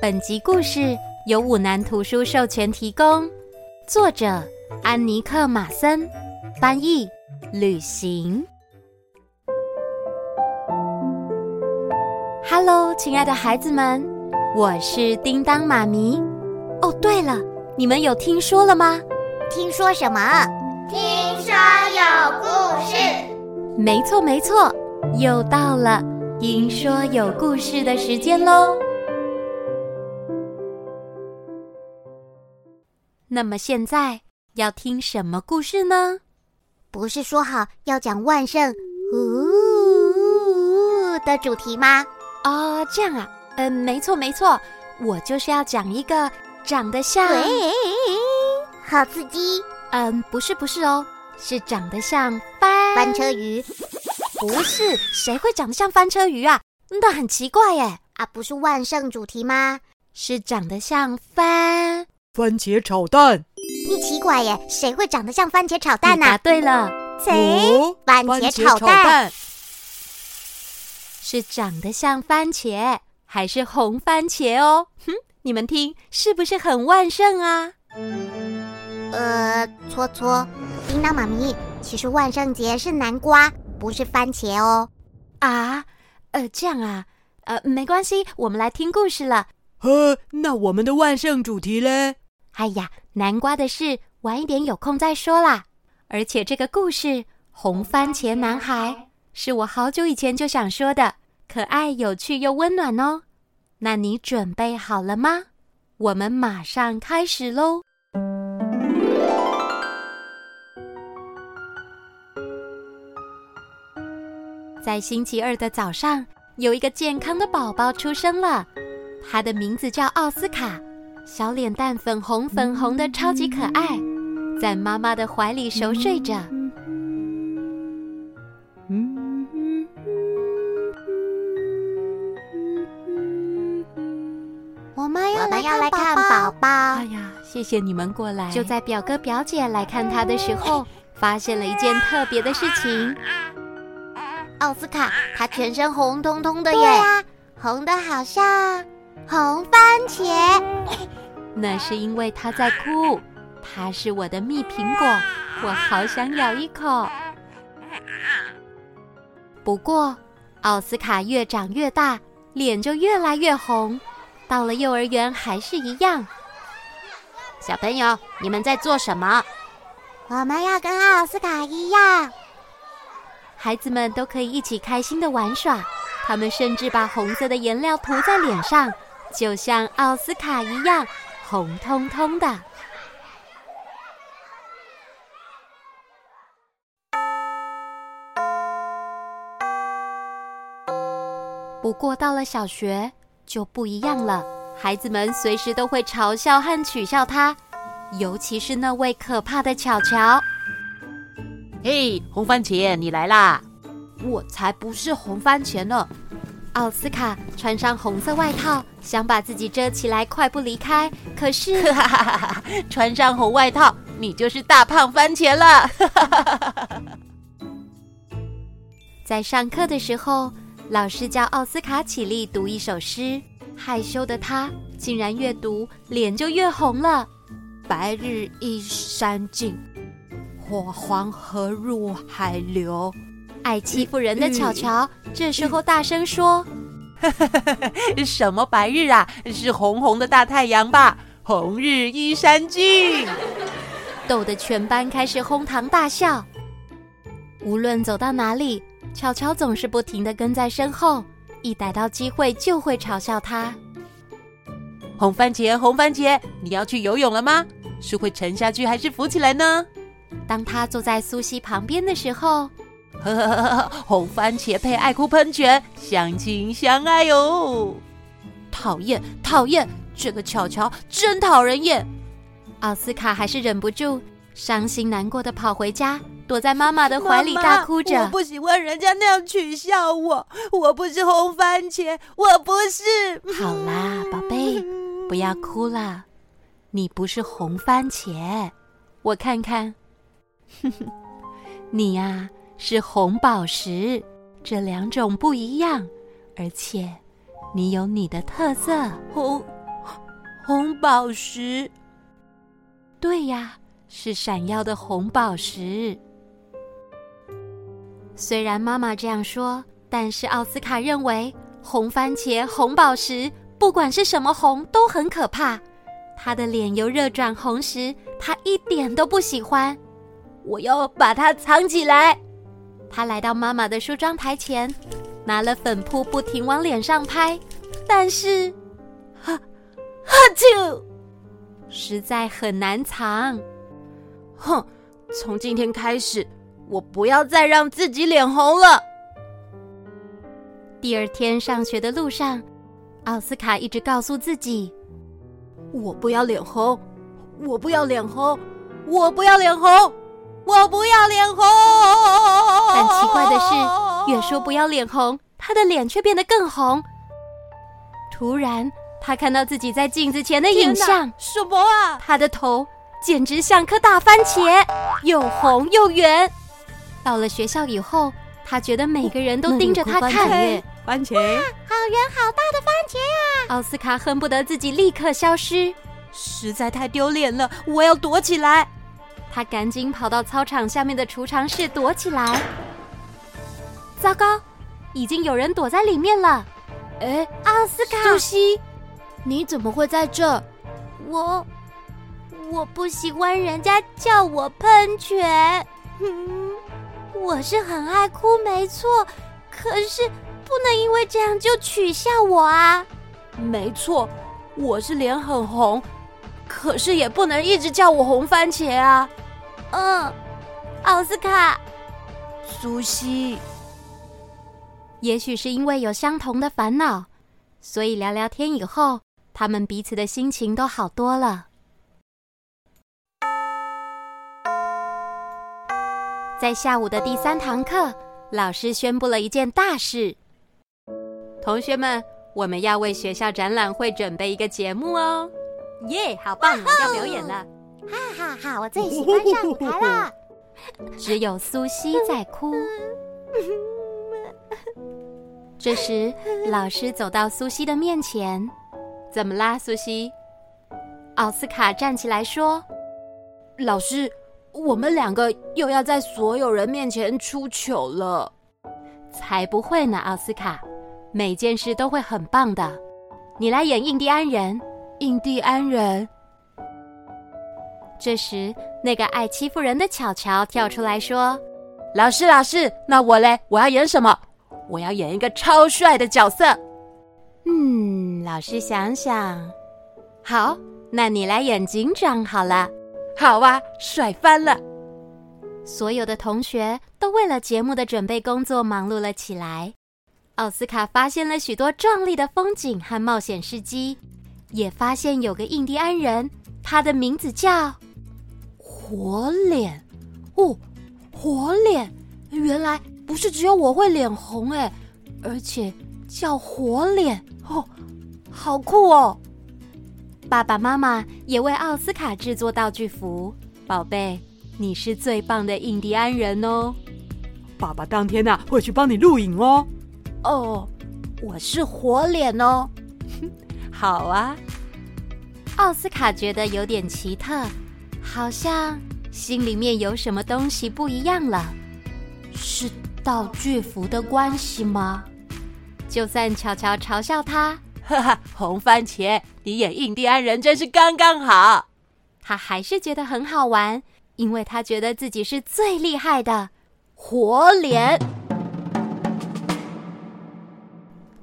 本集故事由五南图书授权提供，作者安妮克·马森，翻译旅行。Hello，亲爱的孩子们，我是叮当妈咪。哦，对了，你们有听说了吗？听说什么？听说有故事。没错，没错，又到了听说有故事的时间喽。那么现在要听什么故事呢？不是说好要讲万圣呜的主题吗？哦，这样啊，嗯，没错没错，我就是要讲一个长得像……对，好刺激！嗯，不是不是哦，是长得像翻翻车鱼。不是，谁会长得像翻车鱼啊？那很奇怪耶！啊，不是万圣主题吗？是长得像番番茄炒蛋。你奇怪耶，谁会长得像番茄炒蛋呢？答对了，谁？哦，番茄炒蛋。是长得像番茄，还是红番茄哦？哼，你们听，是不是很万圣啊？呃，搓搓，叮当妈咪，其实万圣节是南瓜，不是番茄哦。啊，呃，这样啊，呃，没关系，我们来听故事了。呵，那我们的万圣主题嘞？哎呀，南瓜的事，晚一点有空再说啦。而且这个故事《红番茄男孩》。是我好久以前就想说的，可爱、有趣又温暖哦。那你准备好了吗？我们马上开始喽！在星期二的早上，有一个健康的宝宝出生了，他的名字叫奥斯卡，小脸蛋粉红粉红的，超级可爱，在妈妈的怀里熟睡着。我们要来看宝宝。哎呀，谢谢你们过来。就在表哥表姐来看他的时候，发现了一件特别的事情。奥斯卡，他全身红彤彤的耶，对啊，红的好像红番茄。那是因为他在哭。他是我的蜜苹果，我好想咬一口。不过，奥斯卡越长越大，脸就越来越红。到了幼儿园还是一样。小朋友，你们在做什么？我们要跟奥斯卡一样。孩子们都可以一起开心的玩耍，他们甚至把红色的颜料涂在脸上，就像奥斯卡一样红彤彤的。不过到了小学，就不一样了，孩子们随时都会嘲笑和取笑他，尤其是那位可怕的巧巧。嘿，红番茄，你来啦！我才不是红番茄呢！奥斯卡穿上红色外套，想把自己遮起来，快步离开。可是，穿上红外套，你就是大胖番茄了！在上课的时候。老师叫奥斯卡起立读一首诗，害羞的他竟然越读脸就越红了。白日依山尽，火黄河入海流。爱欺负人的巧巧这时候大声说：“ 什么白日啊？是红红的大太阳吧？红日依山尽。”逗得全班开始哄堂大笑。无论走到哪里。巧巧总是不停的跟在身后，一逮到机会就会嘲笑他。红番茄，红番茄，你要去游泳了吗？是会沉下去还是浮起来呢？当他坐在苏西旁边的时候，呵呵呵，红番茄配爱哭喷泉，相亲相爱哟。讨厌，讨厌，这个巧巧真讨人厌。奥斯卡还是忍不住，伤心难过的跑回家。躲在妈妈的怀里大哭着。我不喜欢人家那样取笑我，我不是红番茄，我不是。好啦，宝贝，不要哭了。你不是红番茄，我看看，你呀、啊、是红宝石，这两种不一样，而且你有你的特色，红红宝石。对呀，是闪耀的红宝石。虽然妈妈这样说，但是奥斯卡认为红番茄、红宝石，不管是什么红都很可怕。他的脸由热转红时，他一点都不喜欢。我要把它藏起来。他来到妈妈的梳妆台前，拿了粉扑不停往脸上拍，但是，哈，哈啾，实在很难藏。哼，从今天开始，我不要再让自己脸红了。第二天上学的路上，奥斯卡一直告诉自己：“我不要脸红，我不要脸红，我不要脸红。”我不要脸红，但奇怪的是，越说不要脸红，他的脸却变得更红。突然，他看到自己在镜子前的影像，什么啊？他的头简直像颗大番茄，又红又圆。到了学校以后，他觉得每个人都盯着他看。番茄，哇，好圆好大的番茄啊！奥斯卡恨不得自己立刻消失，实在太丢脸了，我要躲起来。他赶紧跑到操场下面的储藏室躲起来。糟糕，已经有人躲在里面了！哎，奥斯卡，苏西，你怎么会在这？我我不喜欢人家叫我喷泉。嗯，我是很爱哭，没错。可是不能因为这样就取笑我啊！没错，我是脸很红，可是也不能一直叫我红番茄啊！嗯，奥斯卡，苏西，也许是因为有相同的烦恼，所以聊聊天以后，他们彼此的心情都好多了。在下午的第三堂课，老师宣布了一件大事：同学们，我们要为学校展览会准备一个节目哦！耶，好棒，要表演了。哈哈哈！我最喜欢上舞台了。只有苏西在哭。这时，老师走到苏西的面前：“怎么啦，苏西？”奥斯卡站起来说：“老师，我们两个又要在所有人面前出糗了。”“才不会呢，奥斯卡，每件事都会很棒的。你来演印第安人。”“印第安人。”这时，那个爱欺负人的巧巧跳出来说：“老师，老师，那我嘞？我要演什么？我要演一个超帅的角色。”嗯，老师想想，好，那你来演警长好了。好啊，帅翻了！所有的同学都为了节目的准备工作忙碌了起来。奥斯卡发现了许多壮丽的风景和冒险事迹，也发现有个印第安人，他的名字叫……火脸，哦，火脸，原来不是只有我会脸红哎，而且叫火脸哦，好酷哦！爸爸妈妈也为奥斯卡制作道具服，宝贝，你是最棒的印第安人哦！爸爸当天呐、啊、会去帮你录影哦。哦，我是火脸哦，好啊。奥斯卡觉得有点奇特。好像心里面有什么东西不一样了，是道具服的关系吗？就算巧巧嘲笑他，哈哈，红番茄，你演印第安人真是刚刚好。他还是觉得很好玩，因为他觉得自己是最厉害的活脸。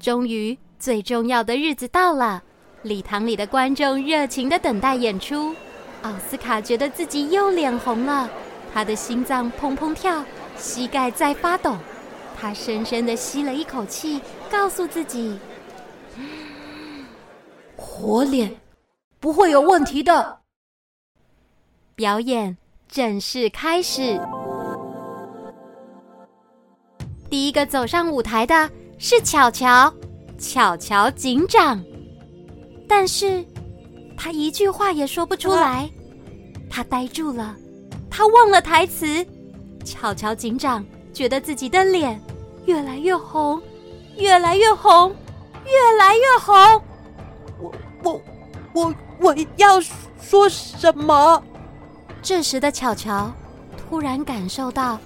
终于，最重要的日子到了，礼堂里的观众热情的等待演出。奥斯卡觉得自己又脸红了，他的心脏砰砰跳，膝盖在发抖。他深深的吸了一口气，告诉自己：“火脸不会有问题的。”表演正式开始。第一个走上舞台的是巧巧，巧巧警长，但是。他一句话也说不出来，他呆住了，他忘了台词。巧巧警长觉得自己的脸越来越红，越来越红，越来越红。我我我我要说什么？这时的巧巧突然感受到，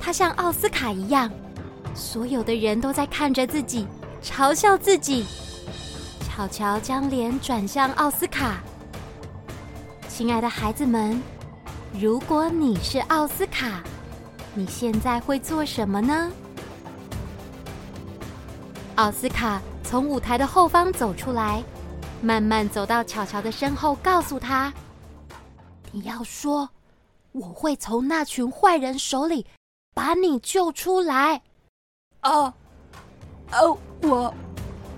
她像奥斯卡一样，所有的人都在看着自己，嘲笑自己。巧乔将脸转向奥斯卡。亲爱的孩子们，如果你是奥斯卡，你现在会做什么呢？奥斯卡从舞台的后方走出来，慢慢走到巧乔的身后，告诉他：“你要说，我会从那群坏人手里把你救出来。”“哦，哦，我，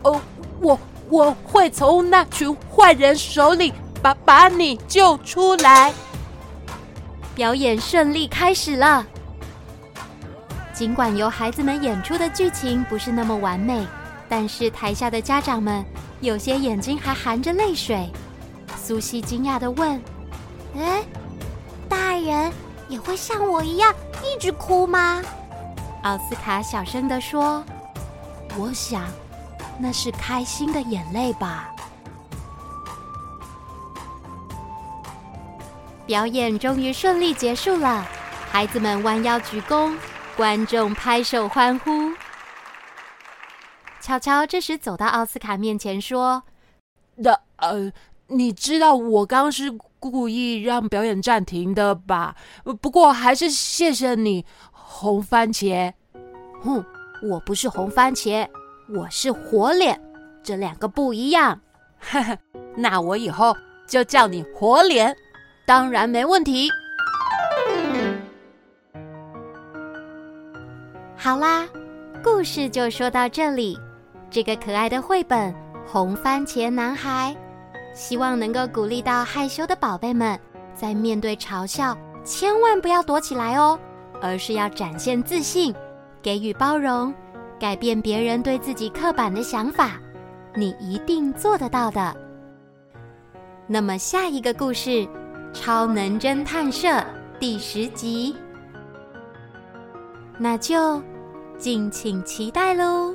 哦，我，我会从那群坏人手里把把你救出来。”表演顺利开始了。尽管由孩子们演出的剧情不是那么完美，但是台下的家长们有些眼睛还含着泪水。苏西惊讶地问：“哎，大人也会像我一样一直哭吗？”奥斯卡小声地说：“我想，那是开心的眼泪吧。”表演终于顺利结束了，孩子们弯腰鞠躬。观众拍手欢呼。乔乔这时走到奥斯卡面前说：“那呃，你知道我刚是故意让表演暂停的吧？不过还是谢谢你，红番茄。”“哼，我不是红番茄，我是火脸，这两个不一样。”“哈哈，那我以后就叫你火脸，当然没问题。”好啦，故事就说到这里。这个可爱的绘本《红番茄男孩》，希望能够鼓励到害羞的宝贝们，在面对嘲笑，千万不要躲起来哦，而是要展现自信，给予包容，改变别人对自己刻板的想法。你一定做得到的。那么下一个故事，《超能侦探社》第十集，那就。敬请期待喽！